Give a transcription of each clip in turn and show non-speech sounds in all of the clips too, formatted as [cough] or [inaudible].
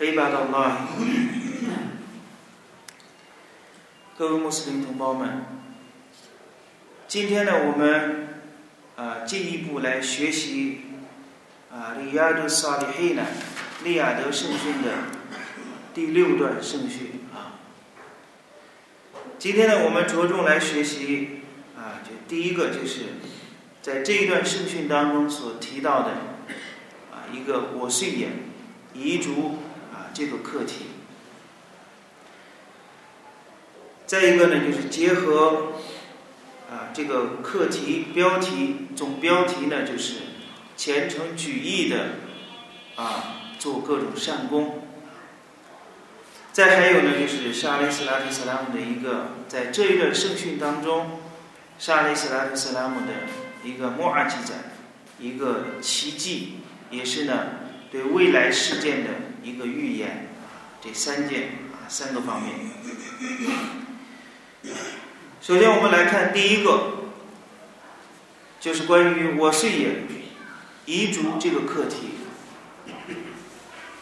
عباد الله 各位穆斯林同胞们，今天呢，我们啊进一步来学习啊利亚德萨利黑呢利亚德圣训的第六段圣训啊。今天呢，我们着重来学习啊，就第一个就是在这一段圣训当中所提到的啊一个我碎言遗嘱啊 这个课题。再一个呢，就是结合啊这个课题标题总标题呢，就是虔诚举义的啊做各种善功。再还有呢，就是沙利斯拉特斯拉姆的一个在这一段圣训当中，沙利斯拉特斯拉姆的一个莫阿记载，一个奇迹，也是呢对未来事件的一个预言。这三件啊三个方面。首先，我们来看第一个，就是关于我碎也遗嘱这个课题。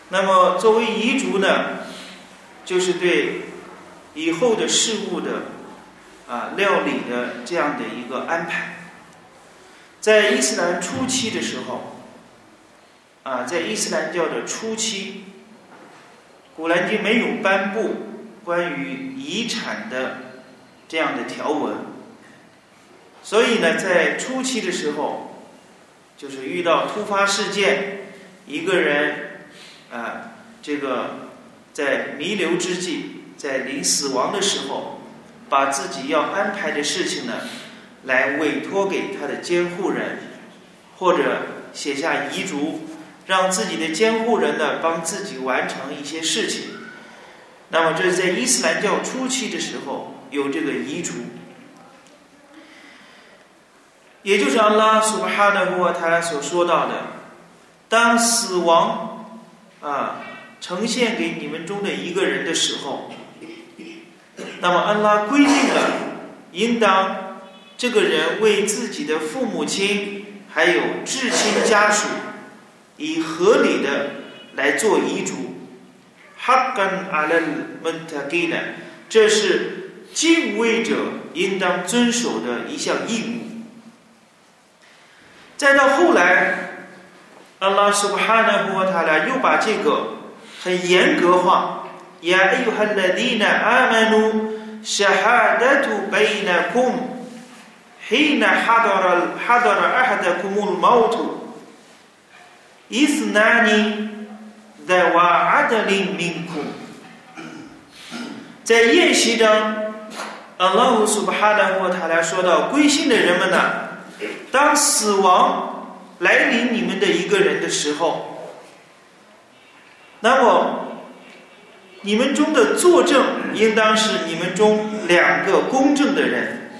那么，作为遗嘱呢，就是对以后的事物的啊料理的这样的一个安排。在伊斯兰初期的时候，啊，在伊斯兰教的初期，古兰经没有颁布关于遗产的。这样的条文，所以呢，在初期的时候，就是遇到突发事件，一个人啊，这个在弥留之际，在临死亡的时候，把自己要安排的事情呢，来委托给他的监护人，或者写下遗嘱，让自己的监护人呢帮自己完成一些事情。那么，这是在伊斯兰教初期的时候。有这个遗嘱，也就是阿拉苏巴哈的穆他所说到的，当死亡啊呈现给你们中的一个人的时候，那么安拉规定了，应当这个人为自己的父母亲还有至亲家属，以合理的来做遗嘱。哈干阿勒门塔给呢，这是。敬畏者应当遵守的一项义务。再到后来，阿拉苏哈纳胡塔拉又把这个很严格化。呀，哎呦哈拉迪纳阿曼努沙哈达图贝纳库，黑纳哈达尔哈达尔阿哈达库穆毛图，伊斯纳尼在瓦阿德林民库，在宴席中。阿拉乌苏巴哈达沃塔来说到归信的人们呢，当死亡来临你们的一个人的时候，那么你们中的作证应当是你们中两个公正的人。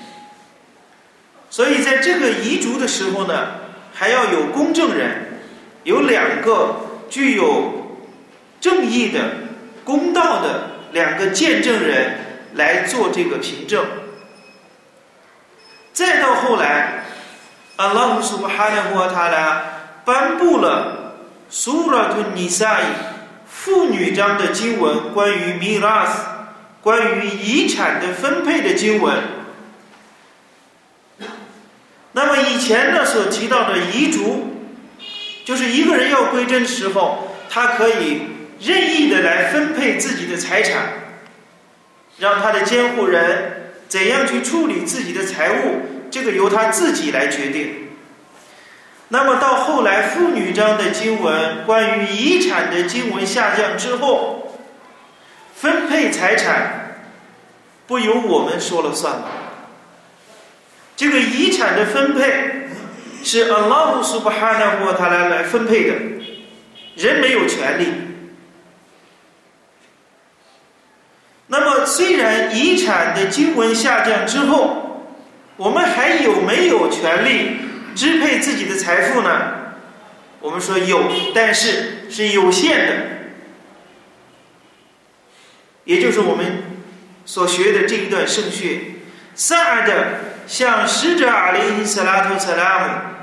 所以在这个遗嘱的时候呢，还要有公证人，有两个具有正义的、公道的两个见证人。来做这个凭证，再到后来，阿拉苏巴哈纳沃塔拉颁布了苏拉图尼赛妇女章的经文，关于米拉斯，关于遗产的分配的经文。那么以前呢所提到的遗嘱，就是一个人要归真的时候，他可以任意的来分配自己的财产。让他的监护人怎样去处理自己的财物，这个由他自己来决定。那么到后来妇女章的经文，关于遗产的经文下降之后，分配财产不由我们说了算。这个遗产的分配是阿拉乌苏巴哈纳沃塔来来分配的。人没有权利。那么，虽然遗产的经文下降之后，我们还有没有权利支配自己的财富呢？我们说有，但是是有限的，也就是我们所学的这一段圣训，萨的向使者阿里·斯拉图·萨拉姆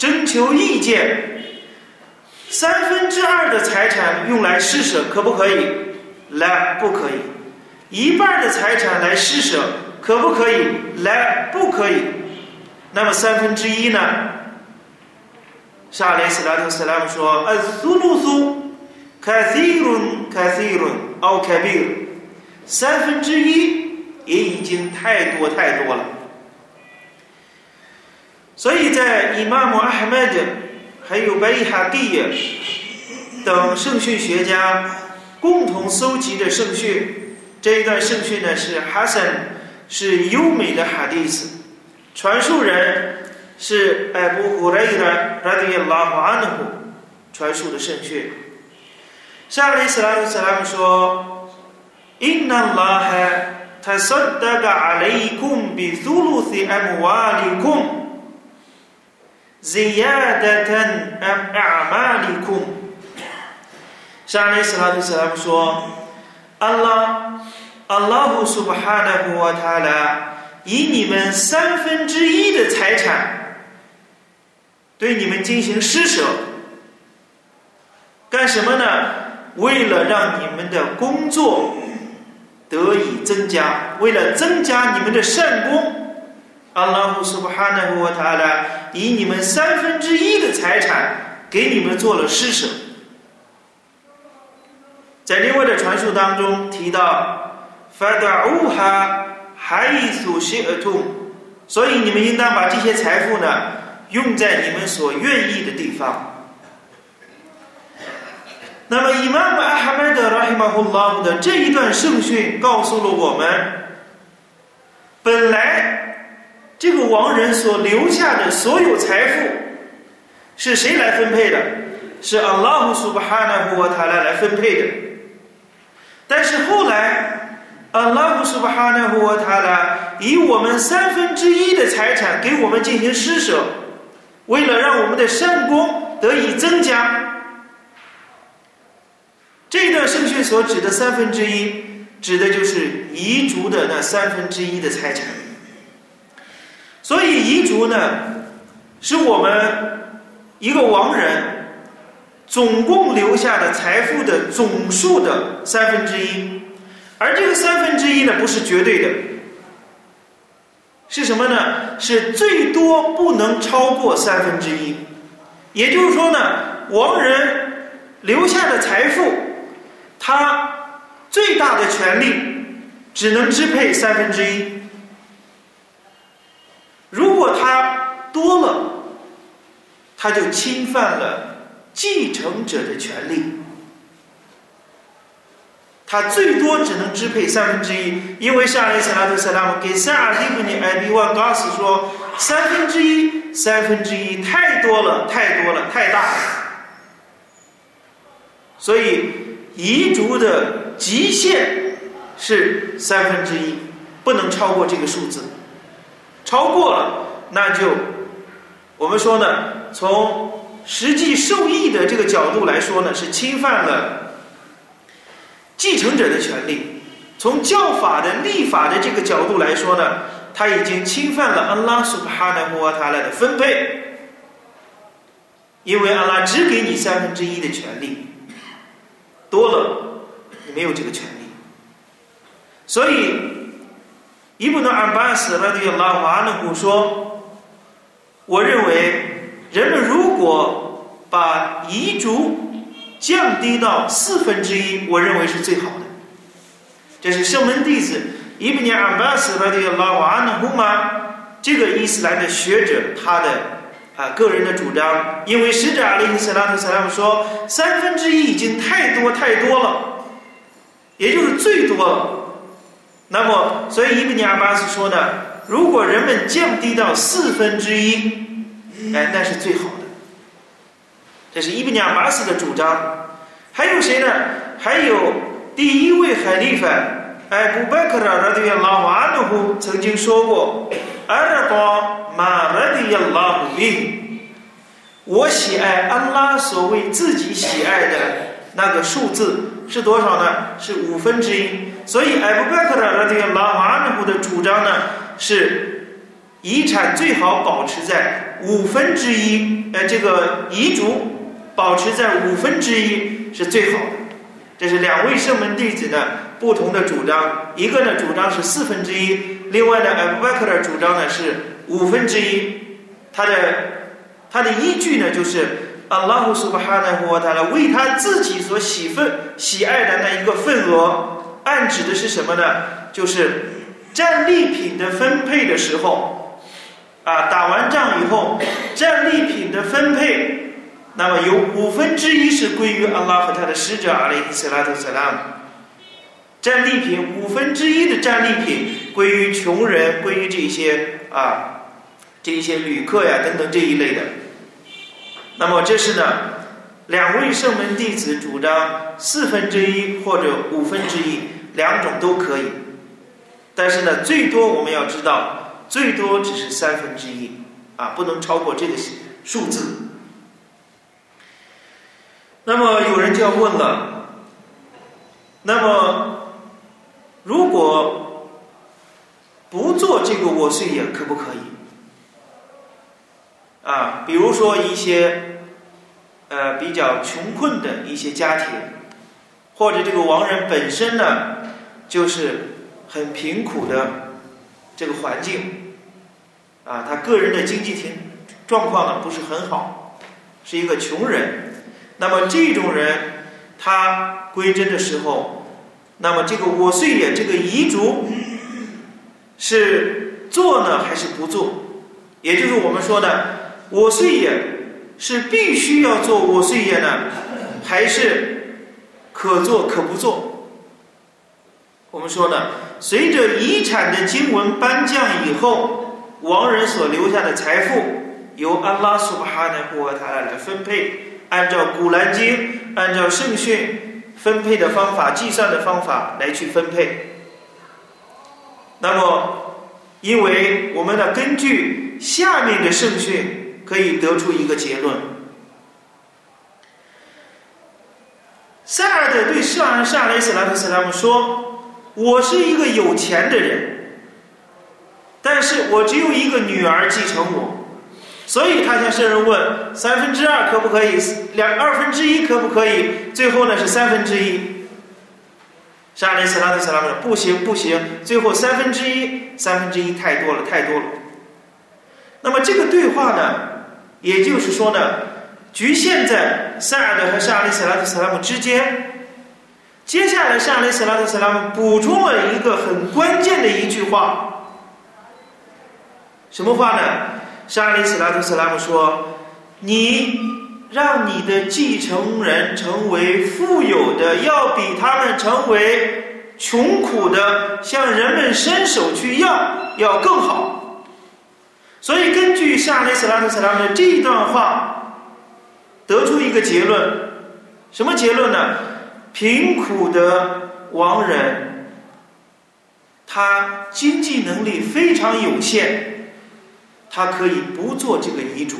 征求意见，三分之二的财产用来施舍，可不可以？来，不可以。一半的财产来施舍，可不可以？来，不可以。那么三分之一呢？沙雷斯拉特斯拉姆说：“呃，苏鲁苏，卡西伦，卡西伦，奥卡比尔，三分之一也已经太多太多了。”所以在伊玛目阿哈迈德还有白伊哈蒂等圣训学家。共同搜集的圣训，这一段圣训呢是哈森，是优美的哈迪斯，传述人是艾布胡雷的拉迪拉马安努传述的圣训。沙利斯拉鲁斯拉姆说：“Inna Allah tasaddaqa alaykum bi thuluthi amwalikum ziyadatan am a'malikum。”沙利斯拉图斯拉姆说：“安拉，安拉胡苏巴哈纳胡瓦塔拉，以你们三分之一的财产，对你们进行施舍，干什么呢？为了让你们的工作得以增加，为了增加你们的善功，安拉胡苏巴哈纳胡瓦塔拉，以你们三分之一的财产给你们做了施舍。”在另外的传述当中提到，“fada uha haisu shi'tum”，所以你们应当把这些财富呢用在你们所愿意的地方。那么，伊玛目阿哈迈德拉希马胡拉的这一段圣训告诉了我们，本来这个亡人所留下的所有财富是谁来分配的？是阿拉胡苏巴哈纳胡瓦塔拉来分配的。但是后来，阿拉布苏巴哈纳胡他拉以我们三分之一的财产给我们进行施舍，为了让我们的善功得以增加。这段圣训所指的三分之一，指的就是遗嘱的那三分之一的财产。所以遗族呢，是我们一个亡人。总共留下的财富的总数的三分之一，而这个三分之一呢，不是绝对的，是什么呢？是最多不能超过三分之一。也就是说呢，亡人留下的财富，他最大的权利只能支配三分之一。如果他多了，他就侵犯了。继承者的权利，他最多只能支配三分之一，因为夏利斯拉特·萨拉姆给萨尔蒂布尼·艾比万·高斯说：“三分之一，三分之一太多了，太多了，太大了。”所以遗嘱的极限是三分之一，不能超过这个数字。超过了，那就我们说呢，从。实际受益的这个角度来说呢，是侵犯了继承者的权利；从教法的立法的这个角度来说呢，他已经侵犯了安拉苏巴哈纳穆瓦塔拉的分配，因为安拉只给你三分之一的权利，多了你没有这个权利。所以，伊布诺安巴斯拉迪拉瓦努古说：“我认为。”人们如果把遗嘱降低到四分之一，我认为是最好的。这是圣门弟子伊布尼阿巴斯拉的拉瓦安努玛这个伊斯兰的学者他的啊个人的主张，因为使者阿里·斯拉特·萨拉姆说三分之一已经太多太多了，也就是最多了。那么，所以伊布尼阿巴斯说呢，如果人们降低到四分之一。哎，那是最好的。这是伊布尼亚巴斯的主张。还有谁呢？还有第一位海利法，艾布贝克拉拉迪亚拉瓦努夫曾经说过：“阿尔巴马拉迪亚拉姆比，我喜爱安拉所谓自己喜爱的那个数字是多少呢？是五分之一。所以艾布贝克的拉迪亚拉瓦努夫的主张呢是遗产最好保持在五分之一，呃，这个遗嘱。”保持在五分之一是最好的，这是两位圣门弟子的不同的主张。一个呢主张是四分之一，另外呢，艾布贝克的主张呢是五分之一。他的他的依据呢就是阿拉胡苏巴哈纳胡他了为他自己所喜份喜爱的那一个份额，暗指的是什么呢？就是战利品的分配的时候，啊，打完仗以后，战利品的分配。那么有五分之一是归于阿拉和他的使者阿里斯拉特斯拉姆，战利品五分之一的战利品归于穷人，归于这些啊，这些旅客呀等等这一类的。那么这是呢，两位圣门弟子主张四分之一或者五分之一，两种都可以。但是呢，最多我们要知道，最多只是三分之一啊，不能超过这个数字。那么有人就要问了，那么如果不做这个我碎也可不可以？啊，比如说一些呃比较穷困的一些家庭，或者这个亡人本身呢就是很贫苦的这个环境，啊，他个人的经济情状况呢不是很好，是一个穷人。那么这种人，他归真的时候，那么这个我岁也这个遗嘱是做呢还是不做？也就是我们说的我岁也是必须要做我岁也呢，还是可做可不做？我们说呢，随着遗产的经文颁降以后，亡人所留下的财富由安拉苏巴哈纳布和他来分配。按照《古兰经》，按照圣训分配的方法、计算的方法来去分配。那么，因为我们呢，根据下面的圣训，可以得出一个结论：塞尔德对圣安沙雷斯拉特斯拉姆说：“我是一个有钱的人，但是我只有一个女儿继承我。”所以他向圣人问：三分之二可不可以？两二分之一可不可以？最后呢是三分之一。沙利斯拉特斯拉姆说：不行不行，最后三分之一，三分之一太多了太多了。那么这个对话呢，也就是说呢，局限在塞尔德和沙利斯拉特斯拉姆之间。接下来沙利斯拉特斯拉姆补充了一个很关键的一句话，什么话呢？沙利斯拉特斯拉姆说：“你让你的继承人成为富有的，要比他们成为穷苦的，向人们伸手去要，要更好。所以，根据沙利斯拉特斯拉姆的这一段话，得出一个结论：什么结论呢？贫苦的亡人，他经济能力非常有限。”他可以不做这个遗嘱，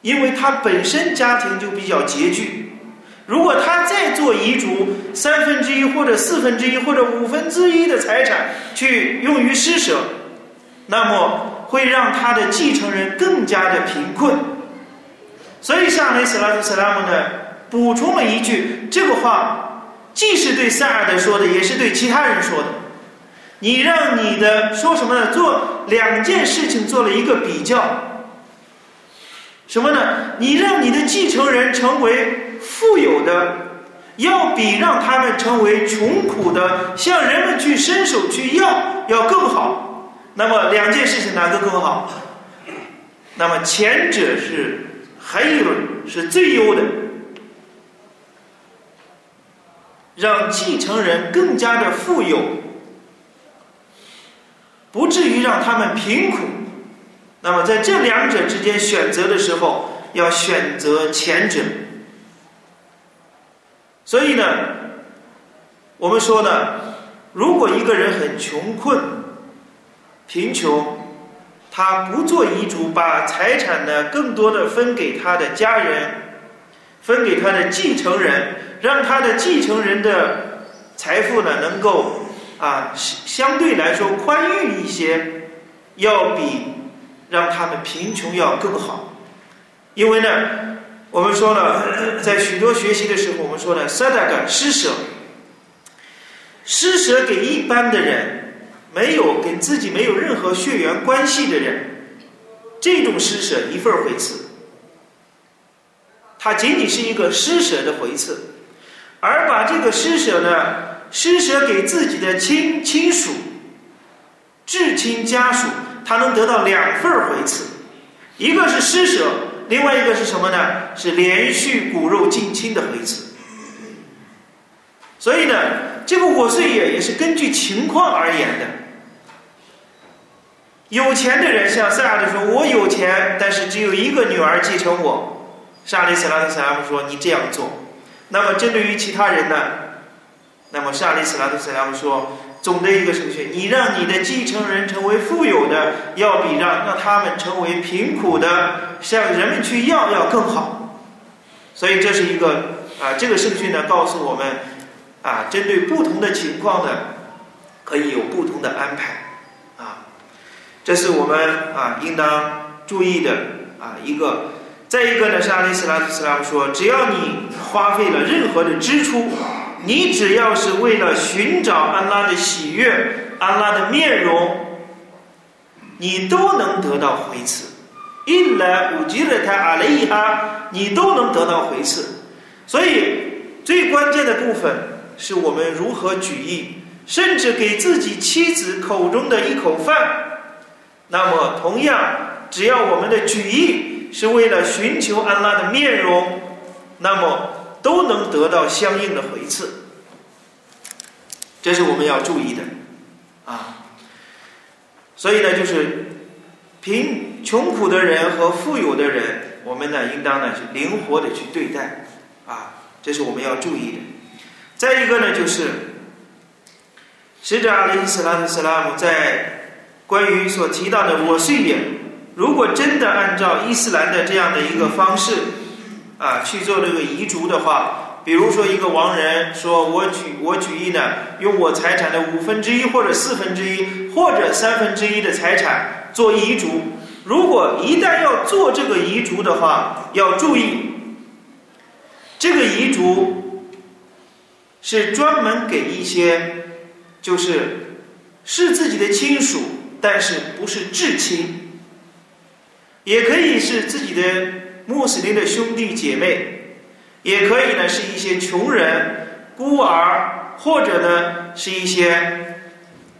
因为他本身家庭就比较拮据。如果他再做遗嘱，三分之一或者四分之一或者五分之一的财产去用于施舍，那么会让他的继承人更加的贫困。所以，夏雷斯拉特斯拉姆呢补充了一句：这个话既是对塞尔德说的，也是对其他人说的。你让你的说什么呢？做两件事情做了一个比较，什么呢？你让你的继承人成为富有的，要比让他们成为穷苦的，向人们去伸手去要要更好。那么两件事情哪个更好？那么前者是还有是最优的，让继承人更加的富有。不至于让他们贫苦。那么在这两者之间选择的时候，要选择前者。所以呢，我们说呢，如果一个人很穷困、贫穷，他不做遗嘱，把财产呢更多的分给他的家人，分给他的继承人，让他的继承人的财富呢能够啊相对来说宽裕一些，要比让他们贫穷要更好，因为呢。我们说了，在许多学习的时候，我们说了，萨达格施舍，施舍给一般的人，没有跟自己没有任何血缘关系的人，这种施舍一份回赐，它仅仅是一个施舍的回赐，而把这个施舍呢，施舍给自己的亲亲属、至亲家属，他能得到两份回赐，一个是施舍。另外一个是什么呢？是连续骨肉近亲的回赐。所以呢，这个我岁也也是根据情况而言的。有钱的人像萨亚的说：“我有钱，但是只有一个女儿继承我。”沙利斯拉特斯拉姆说：“你这样做。”那么针对于其他人呢？那么夏利斯拉特斯拉姆说。总的一个程序，你让你的继承人成为富有的，要比让让他们成为贫苦的，向人们去要要更好。所以这是一个啊，这个圣训呢，告诉我们啊，针对不同的情况呢，可以有不同的安排啊。这是我们啊应当注意的啊一个。再一个呢，是阿里斯拉特斯拉说，只要你花费了任何的支出。你只要是为了寻找安拉的喜悦、安拉的面容，你都能得到回赐。一来五吉勒他阿雷伊哈，你都能得到回赐。所以最关键的部分是我们如何举意，甚至给自己妻子口中的一口饭。那么，同样，只要我们的举意是为了寻求安拉的面容，那么。都能得到相应的回赐，这是我们要注意的啊。所以呢，就是贫穷苦的人和富有的人，我们呢应当呢是灵活的去对待啊，这是我们要注意的。再一个呢，就是使者阿里·斯拉特·斯拉姆在关于所提到的我岁也，如果真的按照伊斯兰的这样的一个方式。啊，去做这个遗嘱的话，比如说一个亡人说：“我举我举意呢，用我财产的五分之一或者四分之一或者三分之一的财产做遗嘱。”如果一旦要做这个遗嘱的话，要注意，这个遗嘱是专门给一些就是是自己的亲属，但是不是至亲，也可以是自己的。穆斯林的兄弟姐妹，也可以呢是一些穷人、孤儿，或者呢是一些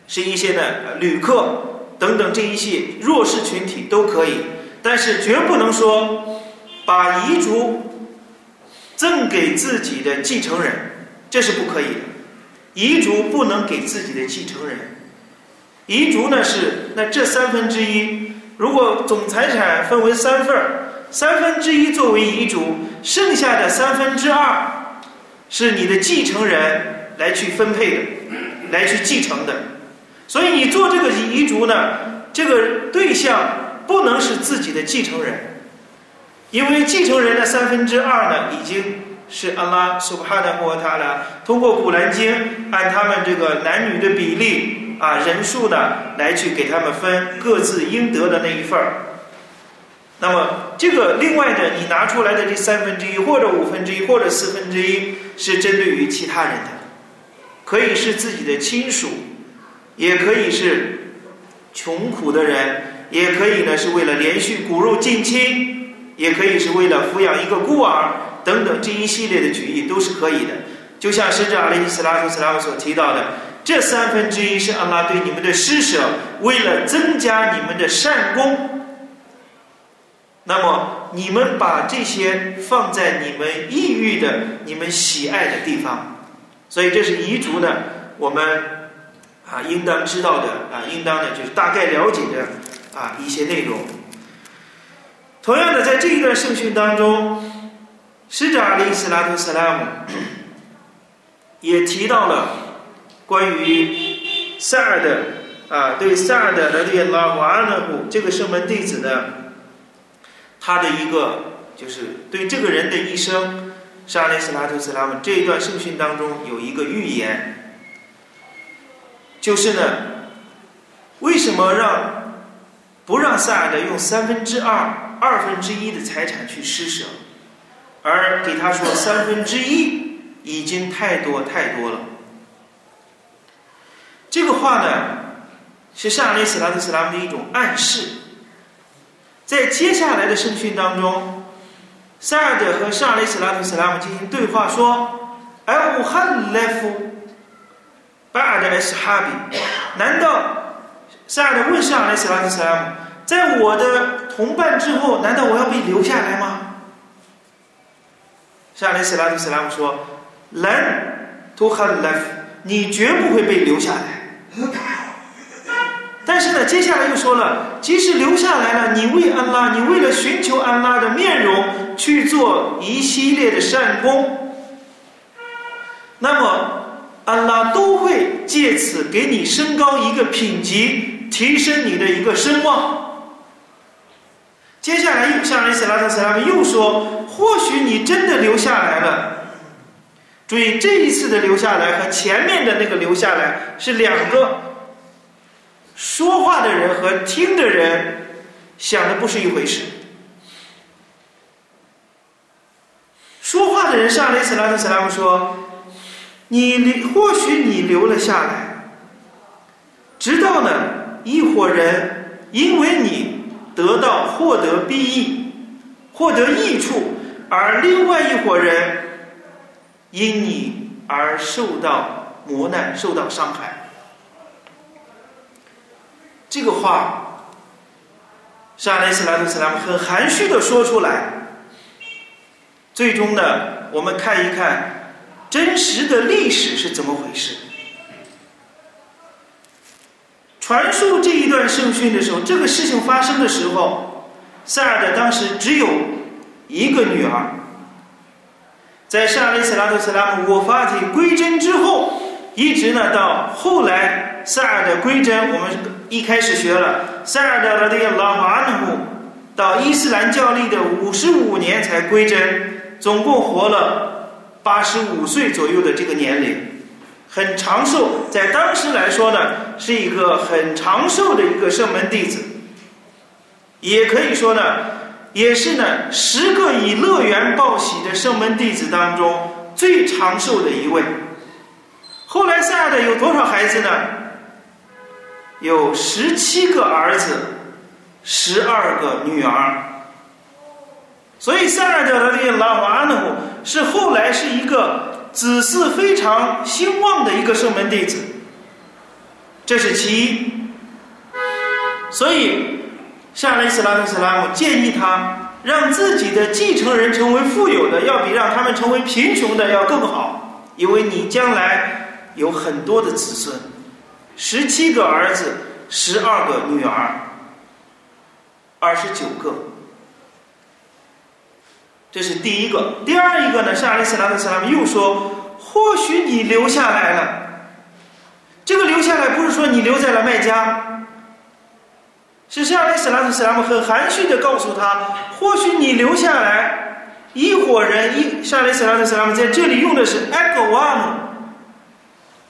是一些的旅客等等这一些弱势群体都可以，但是绝不能说把遗嘱赠给自己的继承人，这是不可以的。遗嘱不能给自己的继承人，遗嘱呢是那这三分之一，如果总财产分为三份儿。三分之一作为遗嘱，剩下的三分之二是你的继承人来去分配的，来去继承的。所以你做这个遗嘱呢，这个对象不能是自己的继承人，因为继承人的三分之二呢，已经是阿拉苏巴哈的或他了。通过古兰经按他们这个男女的比例啊人数呢，来去给他们分各自应得的那一份儿。那么，这个另外的你拿出来的这三分之一，或者五分之一，或者四分之一，是针对于其他人的，可以是自己的亲属，也可以是穷苦的人，也可以呢是为了连续骨肉近亲，也可以是为了抚养一个孤儿等等这一系列的举例都是可以的。就像甚至阿里斯拉图斯拉姆所提到的，这三分之一是阿拉对你们的施舍，为了增加你们的善功。那么你们把这些放在你们抑郁的、你们喜爱的地方，所以这是彝族呢，我们啊应当知道的啊，应当呢就是大概了解的啊一些内容。同样的，在这一段圣训当中，使者阿里斯拉图斯拉姆也提到了关于萨尔的啊，对萨尔的拉迪拉瓦阿纳布这个圣门弟子的他的一个就是对这个人的一生，沙利斯拉图斯拉姆这一段圣训当中有一个预言，就是呢，为什么让不让萨尔的用三分之二？二分之一的财产去施舍，而给他说三分之一已经太多太多了。这个话呢，是夏利斯拉特斯拉姆的一种暗示。在接下来的圣训当中，塞尔德和夏利斯拉特斯拉姆进行对话说：“哎，武汉莱夫巴尔的斯哈比，难道塞尔德问夏利斯拉特斯拉姆？”在我的同伴之后，难道我要被留下来吗？沙利斯拉特斯拉姆说：“兰图哈莱夫，你绝不会被留下来。” [laughs] 但是呢，接下来又说了，即使留下来了，你为安拉，你为了寻求安拉的面容去做一系列的善功，那么安拉都会借此给你升高一个品级，提升你的一个声望。接下来又，向雷斯拉特斯拉姆又说：“或许你真的留下来了。”注意，这一次的留下来和前面的那个留下来是两个说话的人和听的人想的不是一回事。说话的人向雷斯拉特斯拉姆说：“你留，或许你留了下来，直到呢一伙人因为你。”得到获得裨益，获得益处，而另外一伙人因你而受到磨难，受到伤害。这个话，沙雷斯拉特斯拉姆很含蓄的说出来。最终呢，我们看一看真实的历史是怎么回事。传述这一段圣训的时候，这个事情发生的时候，塞尔的当时只有一个女儿。在沙利斯拉特斯拉姆我发体归真之后，一直呢到后来萨尔的归真，我们一开始学了萨尔的拉迪拉马努姆到伊斯兰教历的五十五年才归真，总共活了八十五岁左右的这个年龄。很长寿，在当时来说呢，是一个很长寿的一个圣门弟子，也可以说呢，也是呢十个以乐园报喜的圣门弟子当中最长寿的一位。后来塞尔的有多少孩子呢？有十七个儿子，十二个女儿。所以塞尔的这个拉瓦努是后来是一个。子嗣非常兴旺的一个圣门弟子，这是其一。所以，夏利斯拉特斯拉姆建议他让自己的继承人成为富有的，要比让他们成为贫穷的要更好，因为你将来有很多的子孙，十七个儿子，十二个女儿，二十九个。这是第一个，第二一个呢？是阿里斯拉特斯拉姆又说：“或许你留下来了。”这个留下来不是说你留在了麦加，是阿里斯拉特斯拉姆很含蓄的告诉他：“或许你留下来，一伙人一。”沙利斯拉特斯拉姆在这里用的是埃格瓦姆，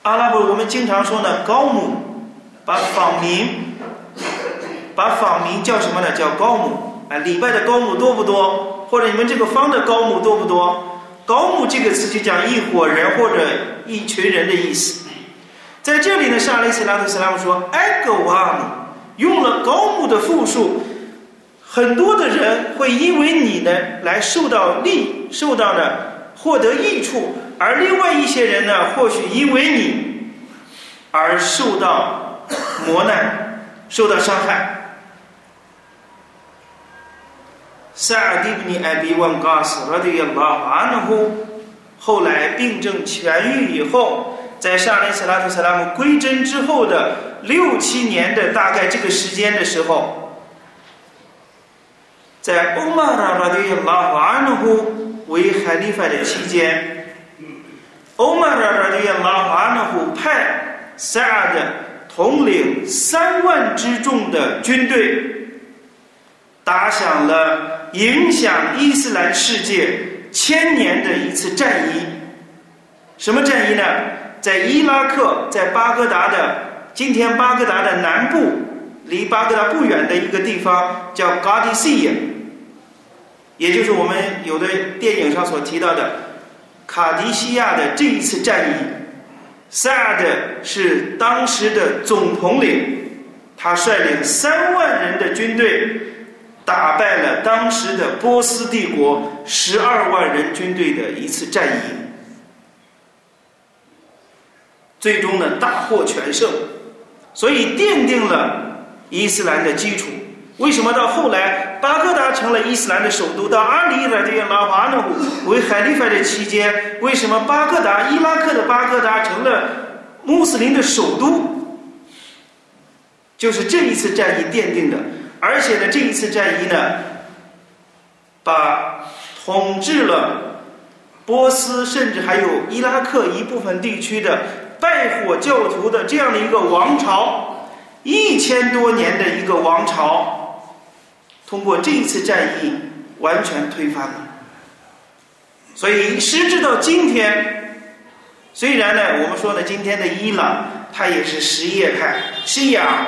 阿拉伯我们经常说呢，高姆，把访民，把访民叫什么呢？叫高姆啊，礼拜的高姆多不多？或者你们这个方的高姆多不多？高木这个词就讲一伙人或者一群人的意思。在这里呢，沙利斯拉特斯拉姆说埃格瓦姆用了高木的复数，很多的人会因为你呢来受到利，受到呢获得益处，而另外一些人呢，或许因为你而受到磨难，受到伤害。萨尔迪布尼艾比万加斯拉迪亚拉阿努，后来病症痊愈以后，在沙利斯拉图斯拉姆归真之后的六七年的大概这个时间的时候，在欧玛拉拉的拉瓦努胡为海利法的期间，欧玛拉拉的拉瓦努胡派萨尔的统领三万之众的军队，打响了影响伊斯兰世界千年的一次战役。什么战役呢？在伊拉克，在巴格达的今天巴格达的南部，离巴格达不远的一个地方叫嘎迪西耶。也就是我们有的电影上所提到的卡迪西亚的这一次战役，萨德是当时的总统领，他率领三万人的军队，打败了当时的波斯帝国十二万人军队的一次战役，最终呢大获全胜，所以奠定了伊斯兰的基础。为什么到后来巴格达成了伊斯兰的首都？到阿里的这个拉瓦努为海利法的期间，为什么巴格达伊拉克的巴格达成了穆斯林的首都？就是这一次战役奠定的。而且呢，这一次战役呢，把统治了波斯，甚至还有伊拉克一部分地区的拜火教徒的这样的一个王朝，一千多年的一个王朝。通过这一次战役，完全推翻了。所以时至到今天，虽然呢，我们说呢，今天的伊朗它也是什叶派、西亚，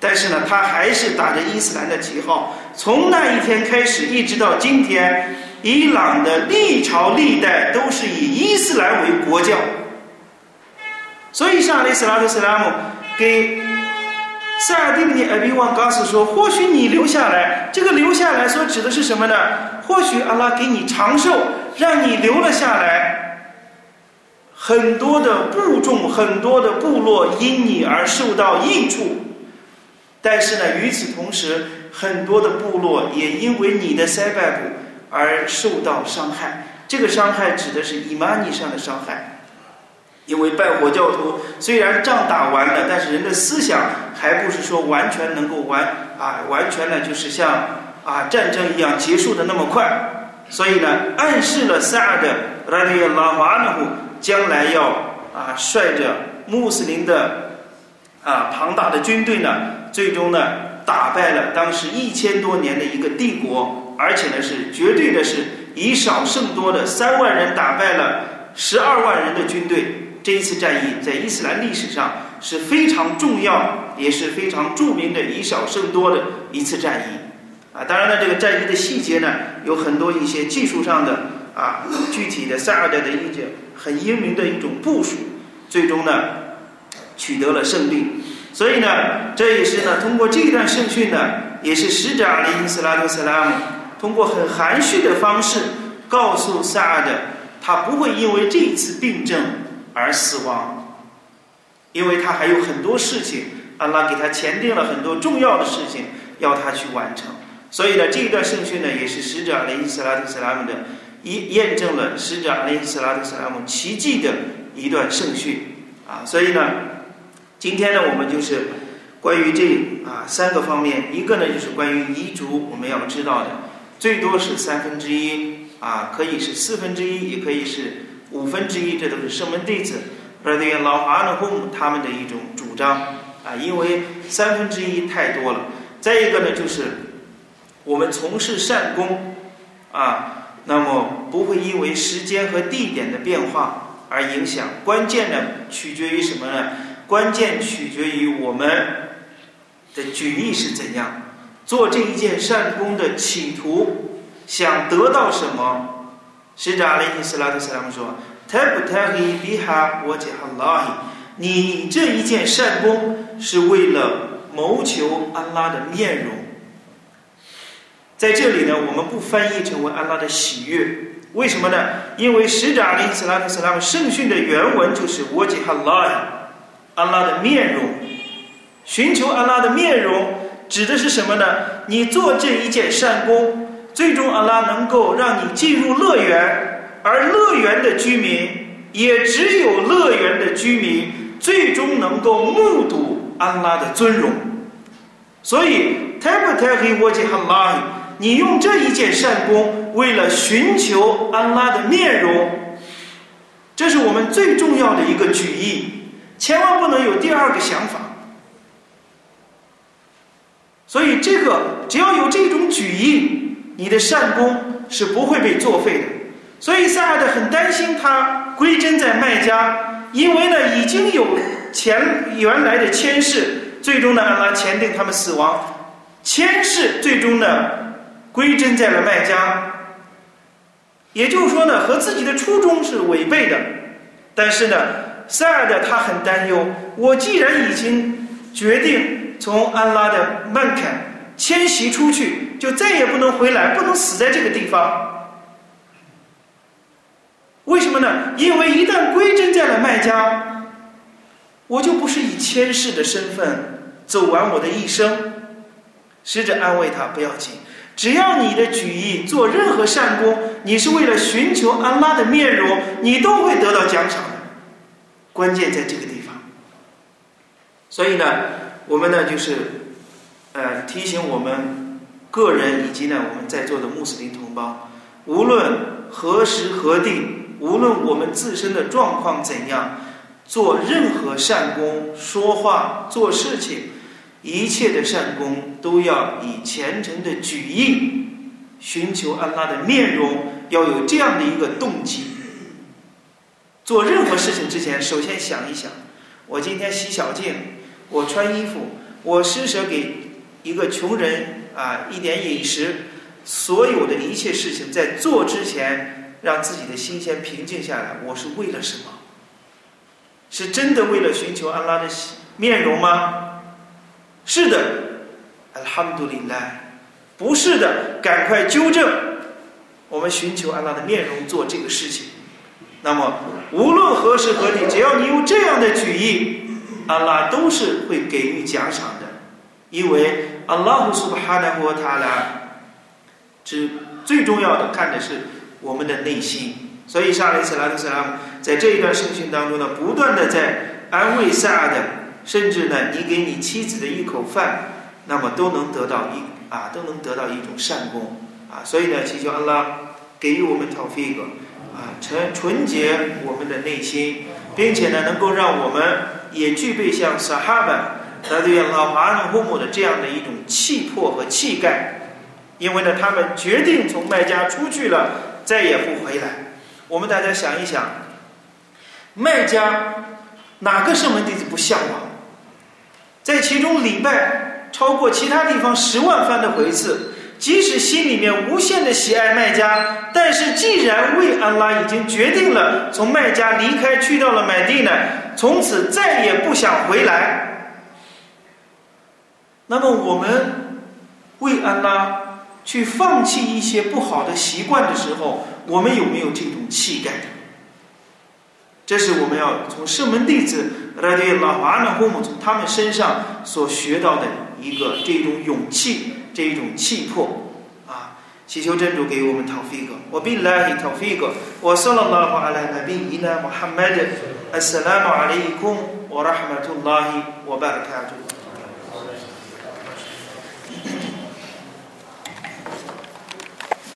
但是呢，它还是打着伊斯兰的旗号。从那一天开始，一直到今天，伊朗的历朝历代都是以伊斯兰为国教。所以，上阿里斯拉特·斯拉姆给。塞尔蒂尼艾比旺告诉说：“或许你留下来，这个留下来所指的是什么呢？或许阿拉给你长寿，让你留了下来。很多的部众，很多的部落因你而受到益处。但是呢，与此同时，很多的部落也因为你的塞拜古而受到伤害。这个伤害指的是伊玛尼上的伤害。”因为拜火教徒虽然仗打完了，但是人的思想还不是说完全能够完啊，完全呢就是像啊战争一样结束的那么快，所以呢暗示了萨尔的拉迪拉华纳夫将来要啊率着穆斯林的啊庞大的军队呢，最终呢打败了当时一千多年的一个帝国，而且呢是绝对的是以少胜多的三万人打败了十二万人的军队。这一次战役在伊斯兰历史上是非常重要，也是非常著名的以少胜多的一次战役，啊，当然了，这个战役的细节呢，有很多一些技术上的啊，具体的塞尔德的一些很英明的一种部署，最终呢取得了胜利。所以呢，这也是呢，通过这一段圣训呢，也是使者阿里伊斯拉特·斯拉姆通过很含蓄的方式告诉萨尔的，他不会因为这次病症。而死亡，因为他还有很多事情，阿拉给他前定了很多重要的事情要他去完成。所以呢，这一段圣训呢，也是使者阿里斯拉特斯拉姆的一验证了使者阿里斯拉特斯拉姆奇迹的一段圣训啊。所以呢，今天呢，我们就是关于这啊三个方面，一个呢就是关于遗嘱，我们要知道的最多是三分之一啊，可以是四分之一，也可以是。五分之一，这都是圣门弟子，而对老阿努洪他们的一种主张啊，因为三分之一太多了。再一个呢，就是我们从事善功啊，那么不会因为时间和地点的变化而影响。关键呢，取决于什么呢？关键取决于我们的举意是怎样，做这一件善功的企图，想得到什么。使者阿里·斯拉特·斯拉姆说：“他不他黑比哈我杰哈拉希，你这一件善功是为了谋求安拉的面容。在这里呢，我们不翻译成为安拉的喜悦，为什么呢？因为使者阿里·斯拉特·斯拉姆圣训的原文就是我杰哈拉希，安拉的面容。寻求安拉的面容，指的是什么呢？你做这一件善功。”最终，阿拉能够让你进入乐园，而乐园的居民也只有乐园的居民最终能够目睹安拉的尊荣。所以，泰不泰黑沃吉哈拉你用这一件善功，为了寻求安拉的面容，这是我们最重要的一个举意，千万不能有第二个想法。所以，这个只要有这种举意，你的善功是不会被作废的。所以，萨尔德很担心他归真在卖家，因为呢，已经有前原来的前世，最终呢，安拉前定他们死亡，前世最终呢，归真在了卖家。也就是说呢，和自己的初衷是违背的。但是呢，萨尔德他很担忧，我既然已经决定。从安拉的曼坎迁徙出去，就再也不能回来，不能死在这个地方。为什么呢？因为一旦归真在了麦家，我就不是以千世的身份走完我的一生。使者安慰他：不要紧，只要你的举意做任何善功，你是为了寻求安拉的面容，你都会得到奖赏的。关键在这个地方。所以呢？我们呢，就是，呃，提醒我们个人以及呢，我们在座的穆斯林同胞，无论何时何地，无论我们自身的状况怎样，做任何善功、说话、做事情，一切的善功都要以虔诚的举意，寻求安拉的面容，要有这样的一个动机。做任何事情之前，首先想一想，我今天洗小净。我穿衣服，我施舍给一个穷人啊一点饮食，所有的一切事情在做之前，让自己的心先平静下来。我是为了什么？是真的为了寻求安拉的面容吗？是的，阿拉哈姆杜里拉。不是的，赶快纠正。我们寻求安拉的面容做这个事情。那么无论何时何地，只要你有这样的举意。阿拉都是会给予奖赏的，因为阿拉苏巴哈纳和塔拉，只最重要的看的是我们的内心。所以沙利斯拉特斯拉姆在这一段圣训当中呢，不断的在安慰萨的，甚至呢，你给你妻子的一口饭，那么都能得到一啊，都能得到一种善功啊。所以呢，祈求阿拉给予我们讨费格啊，纯纯洁我们的内心，并且呢，能够让我们。也具备像萨哈巴、达对老阿努胡姆的这样的一种气魄和气概，因为呢，他们决定从麦加出去了，再也不回来。我们大家想一想，麦加哪个圣门弟子不向往？在其中礼拜超过其他地方十万番的回次，即使心里面无限的喜爱麦加，但是既然为安拉已经决定了从麦加离开，去到了买地呢？从此再也不想回来。那么我们为安拉去放弃一些不好的习惯的时候，我们有没有这种气概？这是我们要从圣门弟子拉迪拉瓦纳霍从他们身上所学到的一个这种勇气，这一种气魄啊！祈求真主给我们 Tawfiq，我 Billahi 我 Sallallahu Alaihi Wasallam，Muhammad，Assalamu。